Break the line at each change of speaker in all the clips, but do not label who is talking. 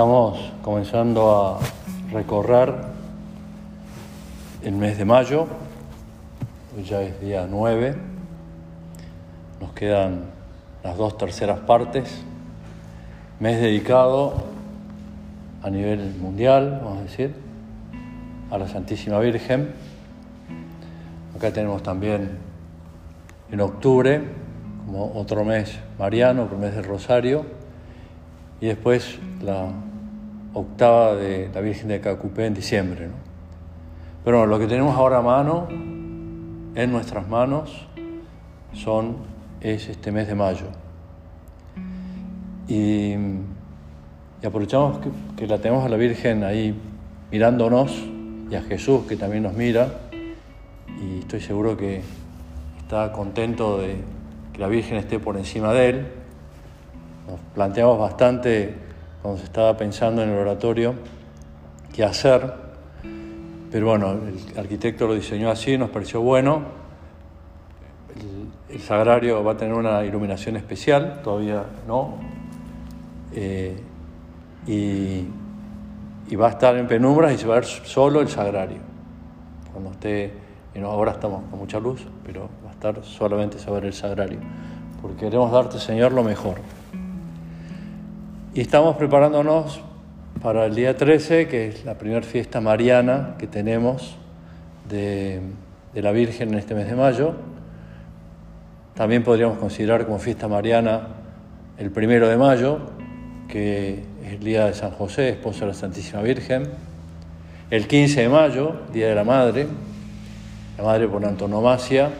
Estamos comenzando a recorrer el mes de mayo, hoy ya es día 9, nos quedan las dos terceras partes, mes dedicado a nivel mundial, vamos a decir, a la Santísima Virgen. Acá tenemos también en octubre, como otro mes mariano, otro mes del Rosario, y después la octava de la Virgen de Cacupé en diciembre. Pero lo que tenemos ahora a mano, en nuestras manos, son, es este mes de mayo. Y, aprovechamos que, que, la tenemos a la Virgen ahí mirándonos y a Jesús que también nos mira y estoy seguro que está contento de que la Virgen esté por encima de él nos planteamos bastante cuando se estaba pensando en el oratorio qué hacer, pero bueno, el arquitecto lo diseñó así, nos pareció bueno. El, sagrario va a tener una iluminación especial, todavía no, eh, y, va a estar en penumbras y se va a ver solo el sagrario. Cuando esté, ahora estamos con mucha luz, pero va a estar solamente ver el sagrario, porque queremos darte, Señor, lo mejor. Y estamos preparándonos para el día 13, que es la primera fiesta mariana que tenemos de, la Virgen en este mes de mayo. También podríamos considerar como fiesta mariana el primero de mayo, que es el día de San José, esposo de la Santísima Virgen. El 15 de mayo, Día de la Madre, la Madre por antonomasia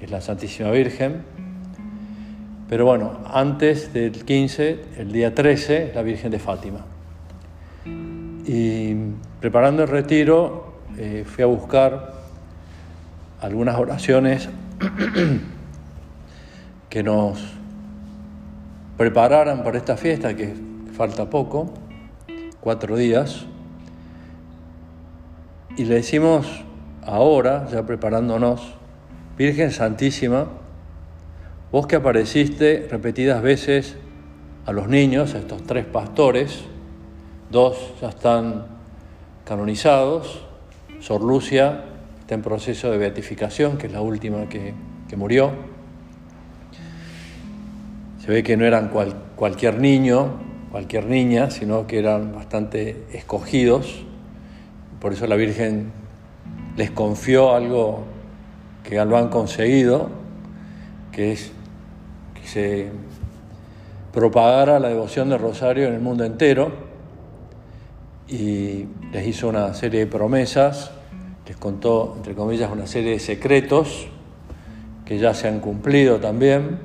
es la Santísima Virgen. Pero bueno, antes del 15, el día 13, la Virgen de Fátima. Y preparando el retiro, eh, fui a buscar algunas oraciones que nos prepararan para esta fiesta, que falta poco, cuatro días. Y le decimos ahora, ya preparándonos, Virgen Santísima, Vos que apareciste repetidas veces a los niños, a estos tres pastores, dos ya están canonizados, Sor Lucia está en proceso de beatificación, que es la última que, murió. Se ve que no eran cualquier niño, cualquier niña, sino que eran bastante escogidos. Por eso la Virgen les confió algo que lo han conseguido, que es se propagara la devoción del rosario en el mundo entero y les hizo una serie de promesas, les contó, entre comillas, una serie de secretos que ya se han cumplido también.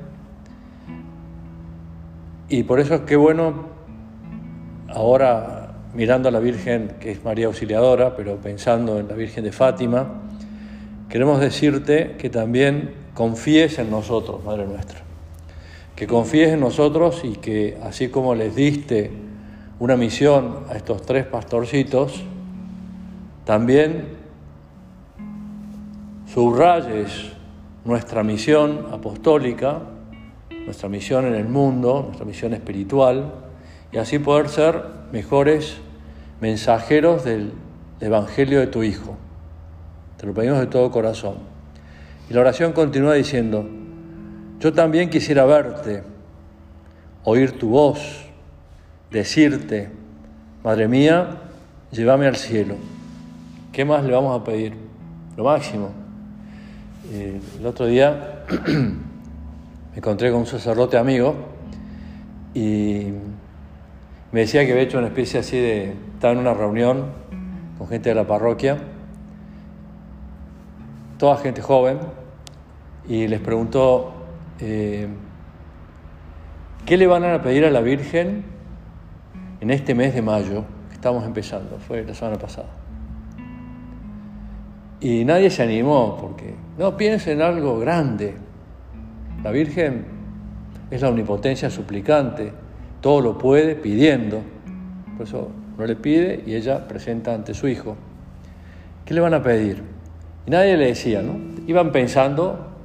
Y por eso es que bueno, ahora mirando a la Virgen, que es María Auxiliadora, pero pensando en la Virgen de Fátima, queremos decirte que también confíes en nosotros, Madre nuestra que confíes en nosotros y que así como les diste una misión a estos tres pastorcitos, también subrayes nuestra misión apostólica, nuestra misión en el mundo, nuestra misión espiritual, y así poder ser mejores mensajeros del Evangelio de tu Hijo. Te lo pedimos de todo corazón. Y la oración continúa diciendo, yo también quisiera verte, oír tu voz, decirte, Madre mía, llévame al cielo. ¿Qué más le vamos a pedir? Lo máximo. Eh, el otro día me encontré con un sacerdote amigo y me decía que había hecho una especie así de, estaba en una reunión con gente de la parroquia, toda gente joven, y les preguntó, eh, ¿Qué le van a pedir a la Virgen en este mes de mayo que estamos empezando? Fue la semana pasada. Y nadie se animó porque no piensen en algo grande. La Virgen es la omnipotencia suplicante, todo lo puede pidiendo. Por eso no le pide y ella presenta ante su hijo. ¿Qué le van a pedir? Y nadie le decía, ¿no? Iban pensando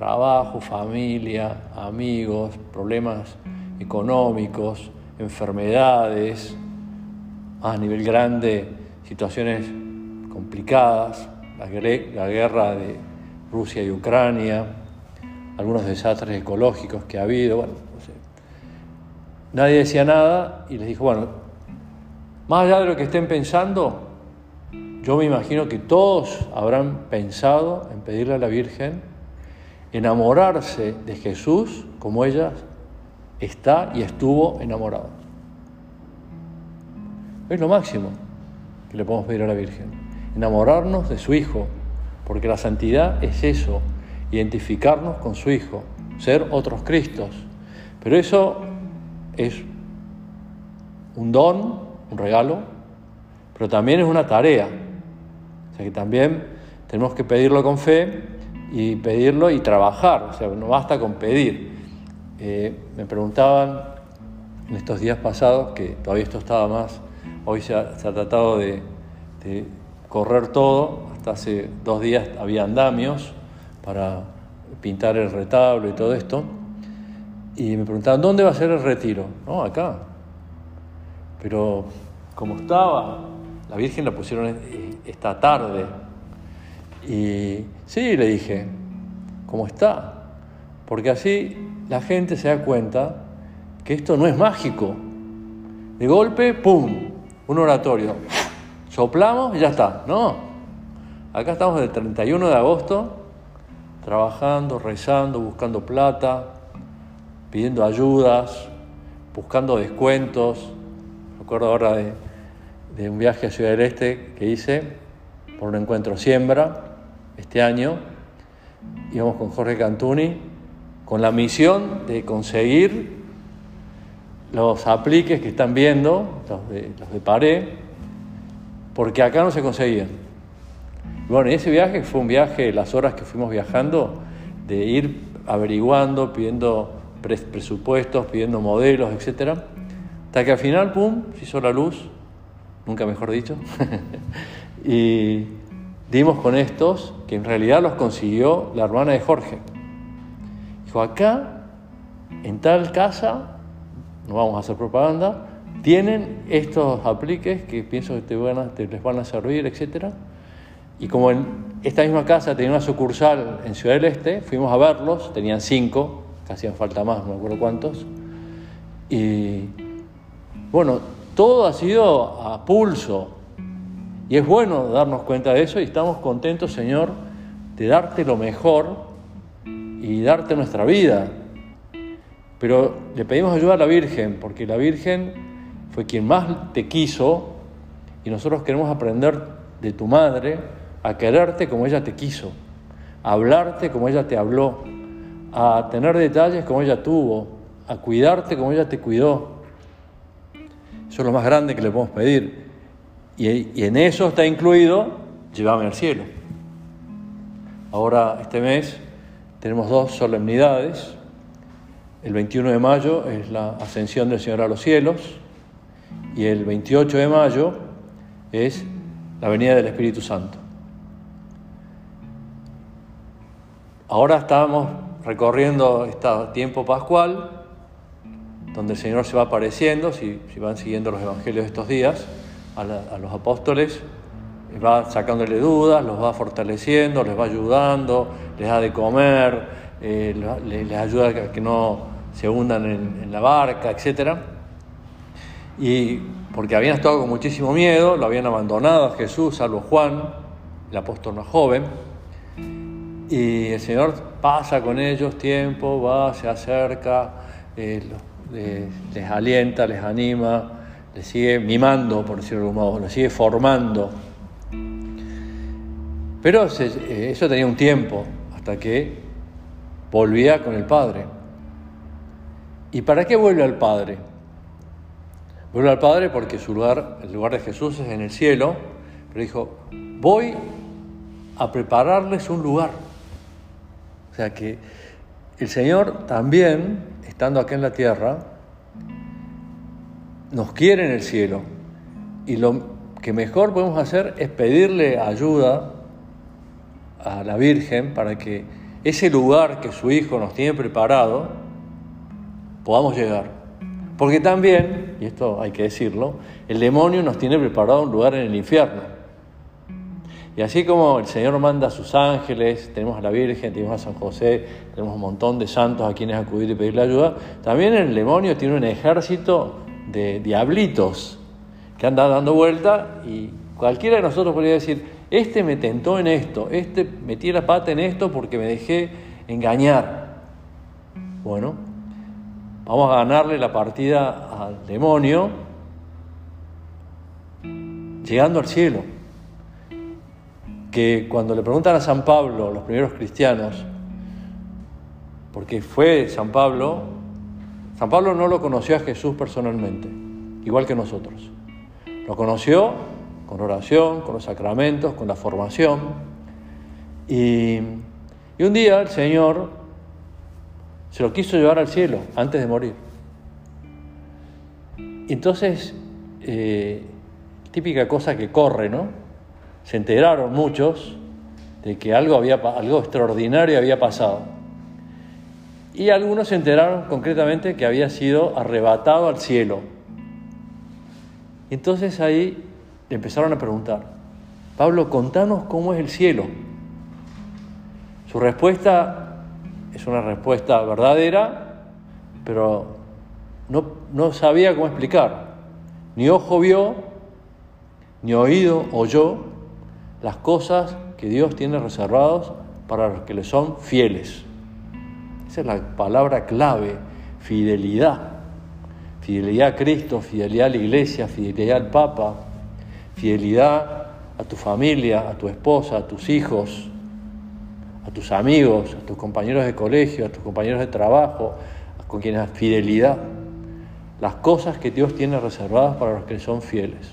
trabajo, familia, amigos, problemas económicos, enfermedades, a nivel grande, situaciones complicadas, la, guerra de Rusia y Ucrania, algunos desastres ecológicos que ha habido, bueno, nadie decía nada y les dijo, bueno, más allá de lo que estén pensando, yo me imagino que todos habrán pensado en pedirle a la Virgen enamorarse de Jesús como ella está y estuvo enamorada. Es lo máximo que le podemos pedir a la Virgen, enamorarnos de su Hijo, porque la santidad es eso, identificarnos con su Hijo, ser otros Cristos. Pero eso es un don, un regalo, pero también es una tarea. O sea que también tenemos que pedirlo con fe y pedirlo y trabajar, o sea, no basta con pedir. Eh, me preguntaban en estos días pasados, que todavía esto estaba más, hoy se ha, tratado de, de, correr todo, hasta hace dos días había andamios para pintar el retablo y todo esto, y me preguntaban, ¿dónde va a ser el retiro? No, acá. Pero como estaba, la Virgen la pusieron eh, esta tarde, y sí, le dije, ¿cómo está? Porque así la gente se da cuenta que esto no es mágico. De golpe, ¡pum! Un oratorio. Soplamos y ya está. No. Acá estamos el 31 de agosto, trabajando, rezando, buscando plata, pidiendo ayudas, buscando descuentos. Recuerdo ahora de, de un viaje a Ciudad del Este que hice por un encuentro siembra este año. Íbamos con Jorge Cantuni con la misión de conseguir los apliques que están viendo, los de, los Paré, porque acá no se conseguían. bueno, ese viaje fue un viaje, las horas que fuimos viajando, de ir averiguando, pidiendo presupuestos, pidiendo modelos, etc. Hasta que al final, ¡pum!, se hizo la luz, nunca mejor dicho, y dimos con estos, que en realidad los consiguió la hermana de Jorge. Dijo, acá, en tal casa, no vamos a hacer propaganda, tienen estos apliques que pienso que te, van les van a servir, etc. Y como en esta misma casa tenía una sucursal en Ciudad del Este, fuimos a verlos, tenían cinco, que hacían falta más, no me acuerdo cuántos. Y bueno, todo ha sido a pulso, y es bueno darnos cuenta de eso y estamos contentos, Señor, de darte lo mejor y darte nuestra vida. Pero le pedimos ayuda a la Virgen, porque la Virgen fue quien más te quiso y nosotros queremos aprender de tu madre a quererte como ella te quiso, a hablarte como ella te habló, a tener detalles como ella tuvo, a cuidarte como ella te cuidó. Eso es lo más grande que le podemos pedir. Y, en eso está incluido, llévame al cielo. Ahora, este mes, tenemos dos solemnidades. El 21 de mayo es la ascensión del Señor a los cielos y el 28 de mayo es la venida del Espíritu Santo. Ahora estamos recorriendo este tiempo pascual, donde el Señor se va apareciendo, si, si van siguiendo los evangelios de estos días, a, los apóstoles, va sacándole dudas, los va fortaleciendo, les va ayudando, les da de comer, eh, les, ayuda a que no se hundan en, la barca, etc. Y porque habían estado con muchísimo miedo, lo habían abandonado a Jesús, salvo Juan, el apóstol más joven. Y el Señor pasa con ellos tiempo, va, se acerca, eh, les alienta, les anima, le sigue mimando, por decirlo de algún modo, le sigue formando. Pero eh, eso tenía un tiempo, hasta que volvía con el Padre. ¿Y para qué vuelve al Padre? Vuelve al Padre porque su lugar, el lugar de Jesús es en el cielo, pero dijo, voy a prepararles un lugar. O sea que el Señor también, estando aquí en la tierra, nos quiere en el cielo y lo que mejor podemos hacer es pedirle ayuda a la Virgen para que ese lugar que su Hijo nos tiene preparado podamos llegar. Porque también, y esto hay que decirlo, el demonio nos tiene preparado un lugar en el infierno. Y así como el Señor manda a sus ángeles, tenemos a la Virgen, tenemos a San José, tenemos un montón de santos a quienes acudir y pedirle ayuda, también el demonio tiene un ejército de diablitos que anda dando vuelta y cualquiera de nosotros podría decir, este me tentó en esto, este metí la pata en esto porque me dejé engañar. Bueno, vamos a ganarle la partida al demonio llegando al cielo. Que cuando le preguntan a San Pablo, los primeros cristianos, porque fue San Pablo, San Pablo no lo conoció a Jesús personalmente, igual que nosotros. Lo conoció con oración, con los sacramentos, con la formación. Y, un día el Señor se lo quiso llevar al cielo antes de morir. Entonces, eh, típica cosa que corre, ¿no? Se enteraron muchos de que algo, había, algo extraordinario había pasado. Y algunos se enteraron concretamente que había sido arrebatado al cielo. Entonces ahí empezaron a preguntar, Pablo, contanos cómo es el cielo. Su respuesta es una respuesta verdadera, pero no, no sabía cómo explicar. Ni ojo vio, ni oído oyó las cosas que Dios tiene reservadas para los que le son fieles. Esa es la palabra clave, fidelidad. Fidelidad a Cristo, fidelidad a la iglesia, fidelidad al Papa, fidelidad a tu familia, a tu esposa, a tus hijos, a tus amigos, a tus compañeros de colegio, a tus compañeros de trabajo, con quienes fidelidad. Las cosas que Dios tiene reservadas para los que son fieles.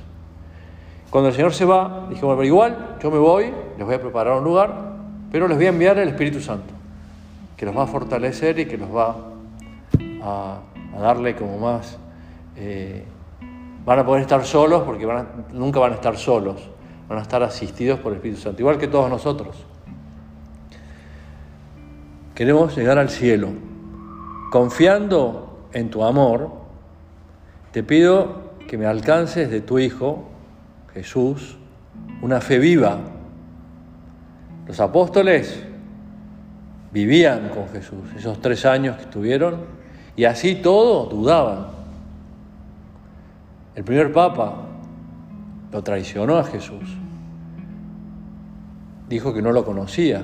Cuando el Señor se va, dijimos, pero igual, yo me voy, les voy a preparar un lugar, pero les voy a enviar el Espíritu Santo, que los va a fortalecer y que los va a, darle como más... Eh, van a poder estar solos porque nunca van a estar solos, van a estar asistidos por el Espíritu Santo, igual que todos nosotros. Queremos llegar al cielo. Confiando en tu amor, te pido que me alcances de tu Hijo, Jesús, una fe viva. Los apóstoles vivían con Jesús esos tres años que estuvieron y así todo dudaban. El primer papa lo traicionó a Jesús. Dijo que no lo conocía.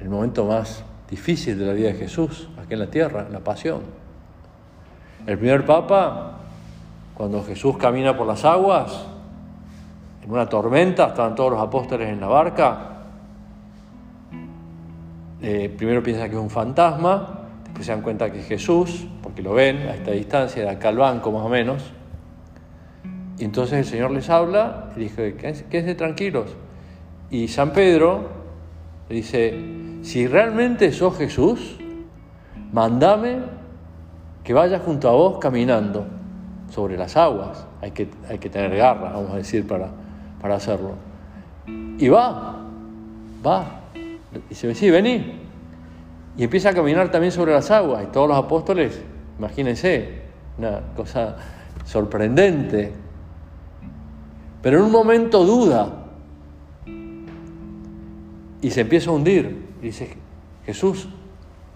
El momento más difícil de la vida de Jesús, aquí en la tierra, la pasión. El primer papa, cuando Jesús camina por las aguas, en una tormenta, estaban todos los apóstoles en la barca. Eh, primero piensan que es un fantasma, después se dan cuenta que es Jesús, porque lo ven a esta distancia, de acá al banco más o menos. Y entonces el Señor les habla y dice, quédense tranquilos. Y San Pedro le dice, si realmente sos Jesús, mandame que vaya junto a vos caminando sobre las aguas. Hay que, hay que tener garra, vamos a decir, para, para hacerlo. Y va, va. Dice, sí, vení. Y empieza a caminar también sobre las aguas. Y todos los apóstoles, imagínense, una cosa sorprendente, pero en un momento duda y se empieza a hundir. Y dice, Jesús,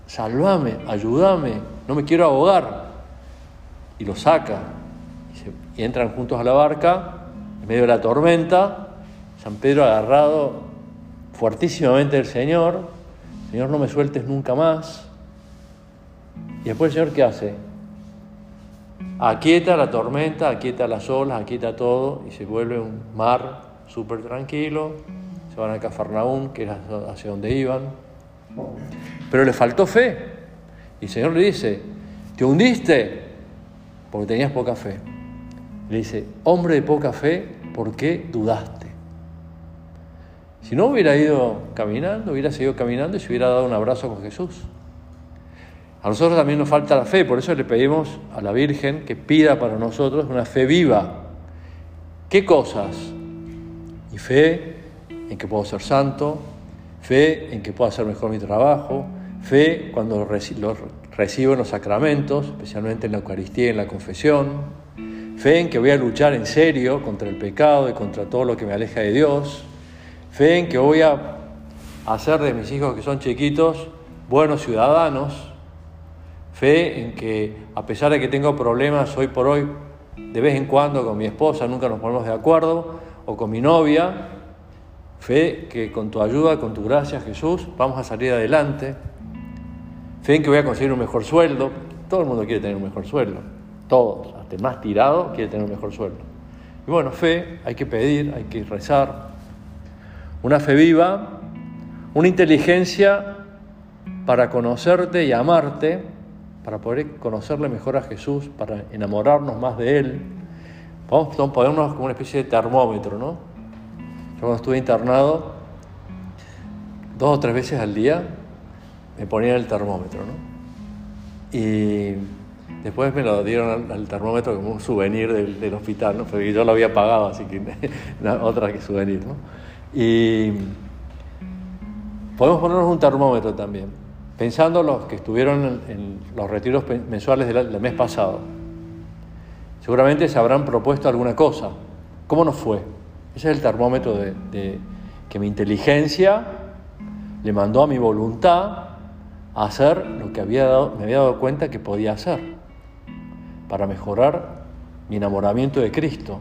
salvame, ayúdame, no me quiero ahogar. Y lo saca. Y, entran juntos a la barca, en medio de la tormenta, San Pedro agarrado fuertísimamente del Señor, Señor no me sueltes nunca más. Y después el Señor ¿qué hace? Aquieta la tormenta, aquieta las olas, aquieta todo y se vuelve un mar súper tranquilo. Se van a Cafarnaún, que era hacia donde iban. Pero le faltó fe. Y el Señor le dice, te hundiste porque tenías poca fe. Le dice, hombre de poca fe, ¿por qué dudaste? Si no hubiera ido caminando, hubiera seguido caminando y se hubiera dado un abrazo con Jesús. A nosotros también nos falta la fe, por eso le pedimos a la Virgen que pida para nosotros una fe viva. ¿Qué cosas? Y fe en que puedo ser santo, fe en que puedo hacer mejor mi trabajo, fe cuando recibo en los sacramentos, especialmente en la Eucaristía y en la confesión. Fe en que voy a luchar en serio contra el pecado y contra todo lo que me aleja de Dios. Fe en que voy a hacer de mis hijos que son chiquitos buenos ciudadanos. Fe en que a pesar de que tengo problemas hoy por hoy, de vez en cuando con mi esposa nunca nos ponemos de acuerdo, o con mi novia, fe que con tu ayuda, con tu gracia Jesús, vamos a salir adelante. Fe en que voy a conseguir un mejor sueldo. Todo el mundo quiere tener un mejor sueldo. Todos, hasta el más tirado, quiere tener un mejor sueldo. Y bueno, fe, hay que pedir, hay que rezar. Una fe viva, una inteligencia para conocerte y amarte, para poder conocerle mejor a Jesús, para enamorarnos más de Él. Vamos a como una especie de termómetro, ¿no? Yo cuando estuve internado, dos o tres veces al día, me ponía el termómetro, ¿no? Y después me lo dieron al, termómetro como un souvenir del, hospital, ¿no? Porque yo lo había pagado, así que otra que souvenir, ¿no? Y podemos ponernos un termómetro también, pensando los que estuvieron en, los retiros mensuales del, mes pasado. Seguramente se habrán propuesto alguna cosa. ¿Cómo nos fue? Ese es el termómetro de, que mi inteligencia le mandó a mi voluntad hacer lo que había me había dado cuenta que podía hacer para mejorar mi enamoramiento de Cristo.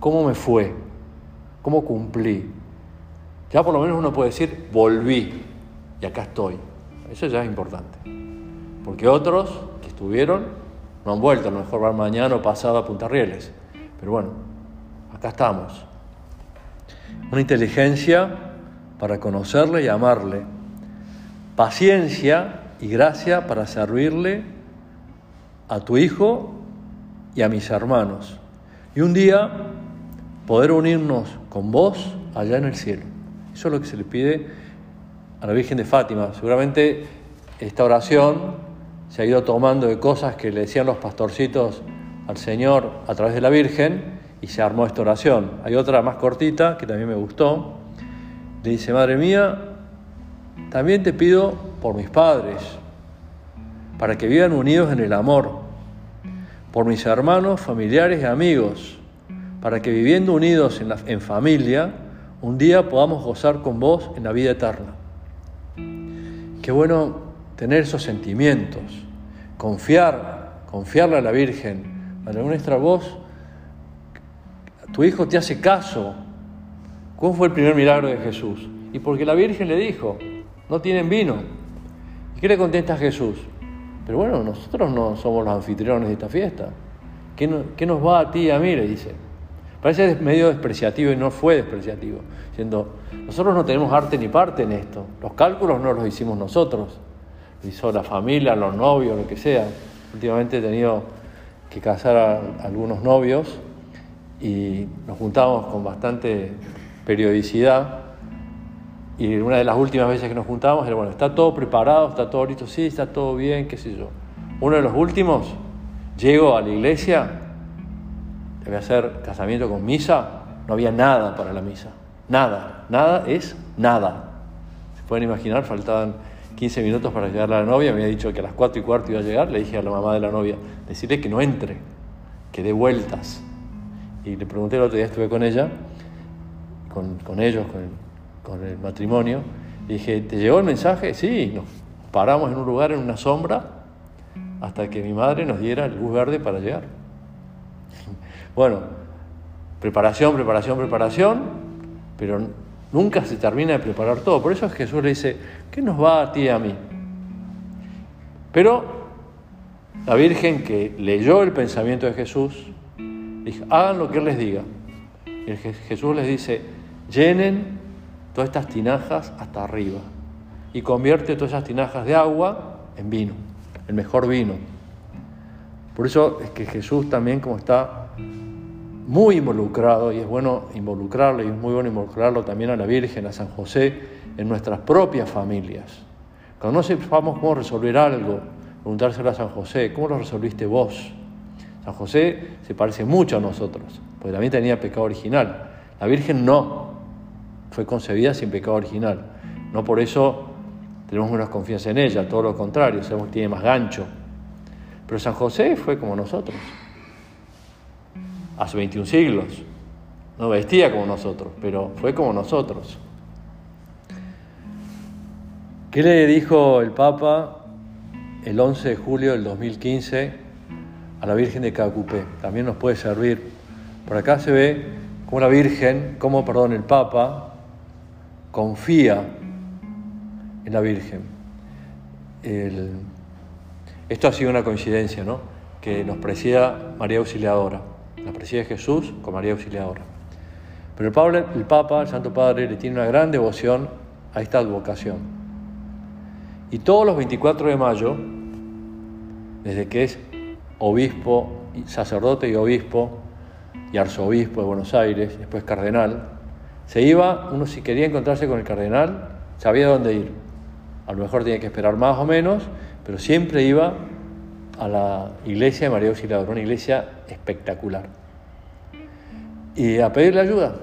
¿Cómo me fue? ¿Cómo cumplí? Ya por lo menos uno puede decir, volví y acá estoy. Eso ya es importante. Porque otros que estuvieron no han vuelto, a lo mejor van mañana o pasado a Punta Rieles. Pero bueno, acá estamos. Una inteligencia para conocerle y amarle paciencia y gracia para servirle a tu hijo y a mis hermanos. Y un día poder unirnos con vos allá en el cielo. Eso es lo que se le pide a la Virgen de Fátima. Seguramente esta oración se ha ido tomando de cosas que le decían los pastorcitos al Señor a través de la Virgen y se armó esta oración. Hay otra más cortita que también me gustó. Le dice, Madre mía, también te pido por mis padres, para que vivan unidos en el amor, por mis hermanos, familiares y amigos, para que viviendo unidos en, en familia, un día podamos gozar con vos en la vida eterna. Qué bueno tener esos sentimientos, confiar, confiarle a la Virgen. Para nuestra voz, tu hijo te hace caso. ¿Cómo fue el primer milagro de Jesús? Y porque la Virgen le dijo, no tienen vino. ¿Y qué le contesta Jesús? Pero bueno, nosotros no somos los anfitriones de esta fiesta. ¿Qué, nos va a ti y a mí? Le dice. Parece medio despreciativo y no fue despreciativo, diciendo, nosotros no tenemos arte ni parte en esto. Los cálculos no los hicimos nosotros. Lo hizo la familia, los novios, lo que sea. Últimamente he tenido que casar a algunos novios y nos juntamos con bastante periodicidad y una de las últimas veces que nos juntábamos era, bueno, está todo preparado, está todo listo, sí, está todo bien, qué sé yo. Uno de los últimos, llego a la iglesia, a hacer casamiento con misa, no había nada para la misa. Nada, nada es nada. Se pueden imaginar, faltaban 15 minutos para llegar a la novia, me había dicho que a las 4 y cuarto iba a llegar, le dije a la mamá de la novia, decirle que no entre, que dé vueltas. Y le pregunté el otro día, estuve con ella, con, con ellos, con el, matrimonio. dije, ¿te llegó el mensaje? Sí, nos paramos en un lugar, en una sombra, hasta que mi madre nos diera el luz verde para llegar. Bueno, preparación, preparación, preparación, pero nunca se termina de preparar todo. Por eso es que Jesús le dice, ¿qué nos va a ti y a mí? Pero la Virgen que leyó el pensamiento de Jesús, dijo, hagan lo que Él les diga. Y Jesús les dice, llenen todas estas tinajas hasta arriba y convierte todas esas tinajas de agua en vino, el mejor vino. Por eso es que Jesús también como está muy involucrado, y es bueno involucrarlo, y es muy bueno involucrarlo también a la Virgen, a San José, en nuestras propias familias. Cuando no sepamos cómo resolver algo, preguntárselo a San José, ¿cómo lo resolviste vos? San José se parece mucho a nosotros, porque también tenía pecado original. La Virgen no, fue concebida sin pecado original. No por eso tenemos menos confianza en ella, todo lo contrario, sabemos que tiene más gancho. Pero San José fue como nosotros, hace 21 siglos. No vestía como nosotros, pero fue como nosotros. ¿Qué le dijo el Papa el 11 de julio del 2015 a la Virgen de Cacupé? También nos puede servir. Por acá se ve cómo la Virgen, cómo, perdón, el Papa confía en la Virgen. esto ha sido una coincidencia, ¿no? Que nos presida María Auxiliadora. La preside Jesús con María Auxiliadora. Pero el, el Papa, el Santo Padre, le tiene una gran devoción a esta advocación. Y todos los 24 de mayo, desde que es obispo, sacerdote y obispo, y arzobispo de Buenos Aires, después cardenal, se iba, uno si quería encontrarse con el cardenal, sabía dónde ir. A lo mejor tenía que esperar más o menos, pero siempre iba a la iglesia de María Auxiliadora, una iglesia espectacular. Y a pedirle ayuda,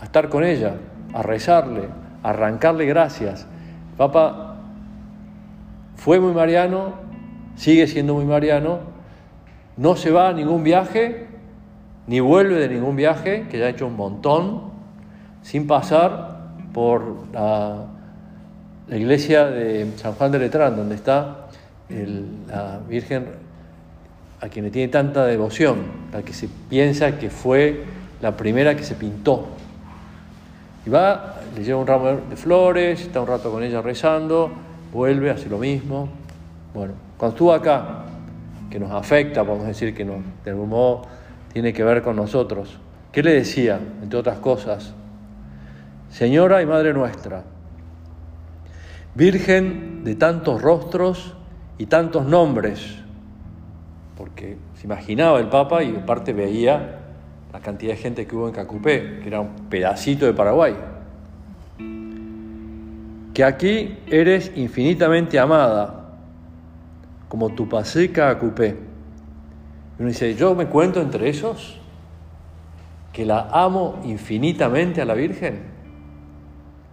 a estar con ella, a rezarle, a arrancarle gracias. Papa fue muy mariano, sigue siendo muy mariano, no se va a ningún viaje, ni vuelve de ningún viaje, que ya ha hecho un montón, sin pasar por la, iglesia de San Juan de Letrán, donde está la Virgen a quien le tiene tanta devoción, la que se piensa que fue la primera que se pintó. Y va, le lleva un ramo de flores, está un rato con ella rezando, vuelve, hace lo mismo. Bueno, cuando estuvo acá, que nos afecta, podemos decir que nos, de algún modo tiene que ver con nosotros, ¿qué le decía, entre otras cosas? Señora y Madre nuestra, Virgen de tantos rostros y tantos nombres, porque se imaginaba el Papa y aparte veía la cantidad de gente que hubo en Cacupé, que era un pedacito de Paraguay. Que aquí eres infinitamente amada, como tu paseca acupé. Y uno dice, yo me cuento entre esos, que la amo infinitamente a la Virgen,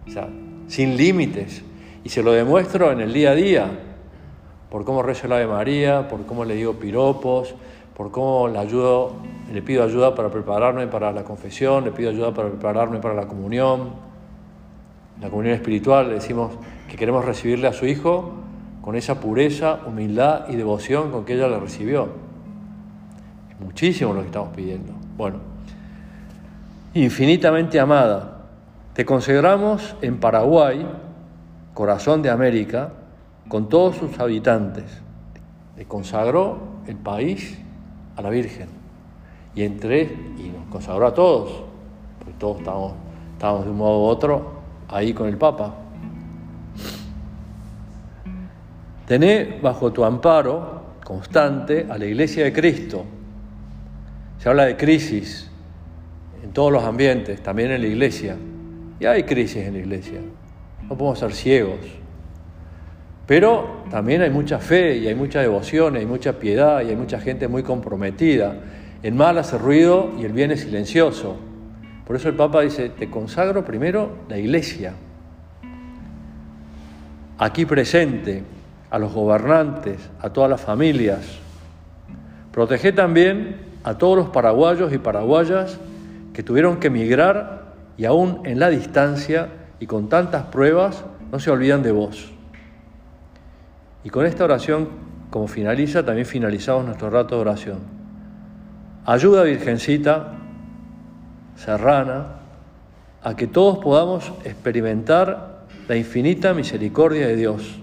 o sea, sin límites, y se lo demuestro en el día a día, por cómo rezo la de María, por cómo le digo piropos, por cómo le, le pido ayuda para prepararme para la confesión, le pido ayuda para prepararme para la comunión, la comunión espiritual, le decimos que queremos recibirle a su Hijo con esa pureza, humildad y devoción con que ella le recibió. Es muchísimo lo que estamos pidiendo. Bueno, infinitamente amada, te consagramos en Paraguay, corazón de América, con todos sus habitantes. Le consagró el país a la Virgen. Y entre y nos consagró a todos, porque todos estamos, estamos de un modo u otro ahí con el Papa. Tené bajo tu amparo constante a la Iglesia de Cristo. Se habla de crisis en todos los ambientes, también en la Iglesia. Y hay crisis en la Iglesia. No podemos ser ciegos. Pero también hay mucha fe y hay mucha devoción, hay mucha piedad y hay mucha gente muy comprometida. El mal hace ruido y el bien es silencioso. Por eso el Papa dice, te consagro primero la iglesia, aquí presente, a los gobernantes, a todas las familias. Protege también a todos los paraguayos y paraguayas que tuvieron que emigrar y aún en la distancia y con tantas pruebas no se olvidan de vos. Y con esta oración, como finaliza, también finalizamos nuestro rato de oración. Ayuda, Virgencita, serrana, a que todos podamos experimentar la infinita misericordia de Dios,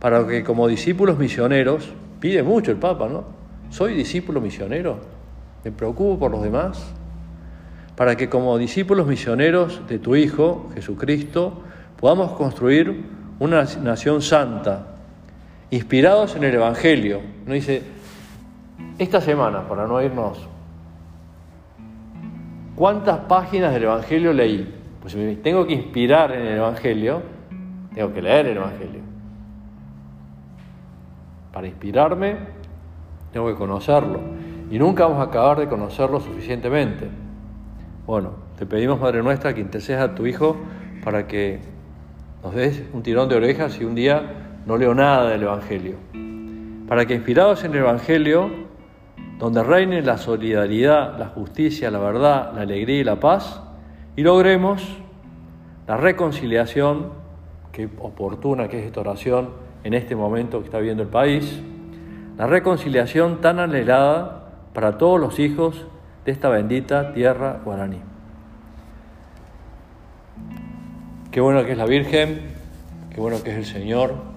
para que como discípulos misioneros, pide mucho el Papa, ¿no? Soy discípulo misionero, me preocupo por los demás, para que como discípulos misioneros de tu Hijo, Jesucristo, podamos construir una nación santa, inspirados en el Evangelio. No dice, esta semana, para no irnos ¿Cuántas páginas del Evangelio leí? Pues si me tengo que inspirar en el Evangelio, tengo que leer el Evangelio. Para inspirarme, tengo que conocerlo. Y nunca vamos a acabar de conocerlo suficientemente. Bueno, te pedimos, Madre Nuestra, que intercedas a tu Hijo para que nos des un tirón de orejas si un día no leo nada del Evangelio. Para que inspirados en el Evangelio, donde reine la solidaridad, la justicia, la verdad, la alegría y la paz, y logremos la reconciliación, que oportuna que es esta oración en este momento que está viviendo el país, la reconciliación tan anhelada para todos los hijos de esta bendita tierra guaraní. Qué bueno que es la Virgen, qué bueno que es el Señor.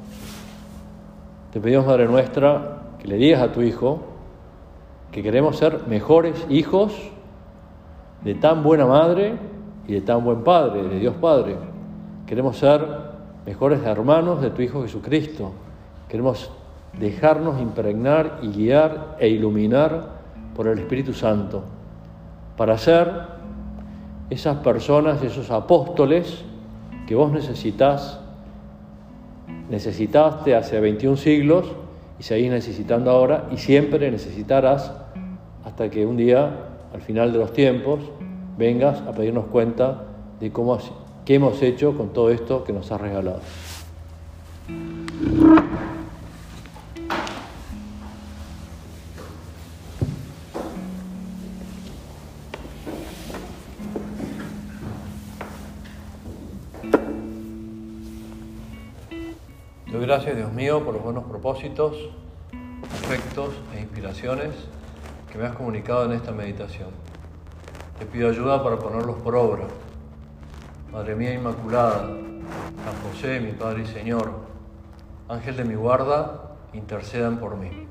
Te pedimos, Madre nuestra, que le digas a tu Hijo que queremos ser mejores hijos de tan buena madre y de tan buen Padre, de Dios Padre. Queremos ser mejores hermanos de tu Hijo Jesucristo. Queremos dejarnos impregnar y guiar e iluminar por el Espíritu Santo para ser esas personas, esos apóstoles que vos necesitas, necesitaste hace 21 siglos y seguís necesitando ahora y siempre necesitarás hasta que un día, al final de los tiempos, vengas a pedirnos cuenta de cómo, qué hemos hecho con todo esto que nos has regalado. Gracias, Dios mío, por los buenos propósitos, afectos e inspiraciones que me has comunicado en esta meditación. Te pido ayuda para ponerlos por obra. Madre mía Inmaculada, San José, mi Padre y Señor, Ángel de mi guarda, intercedan por mí.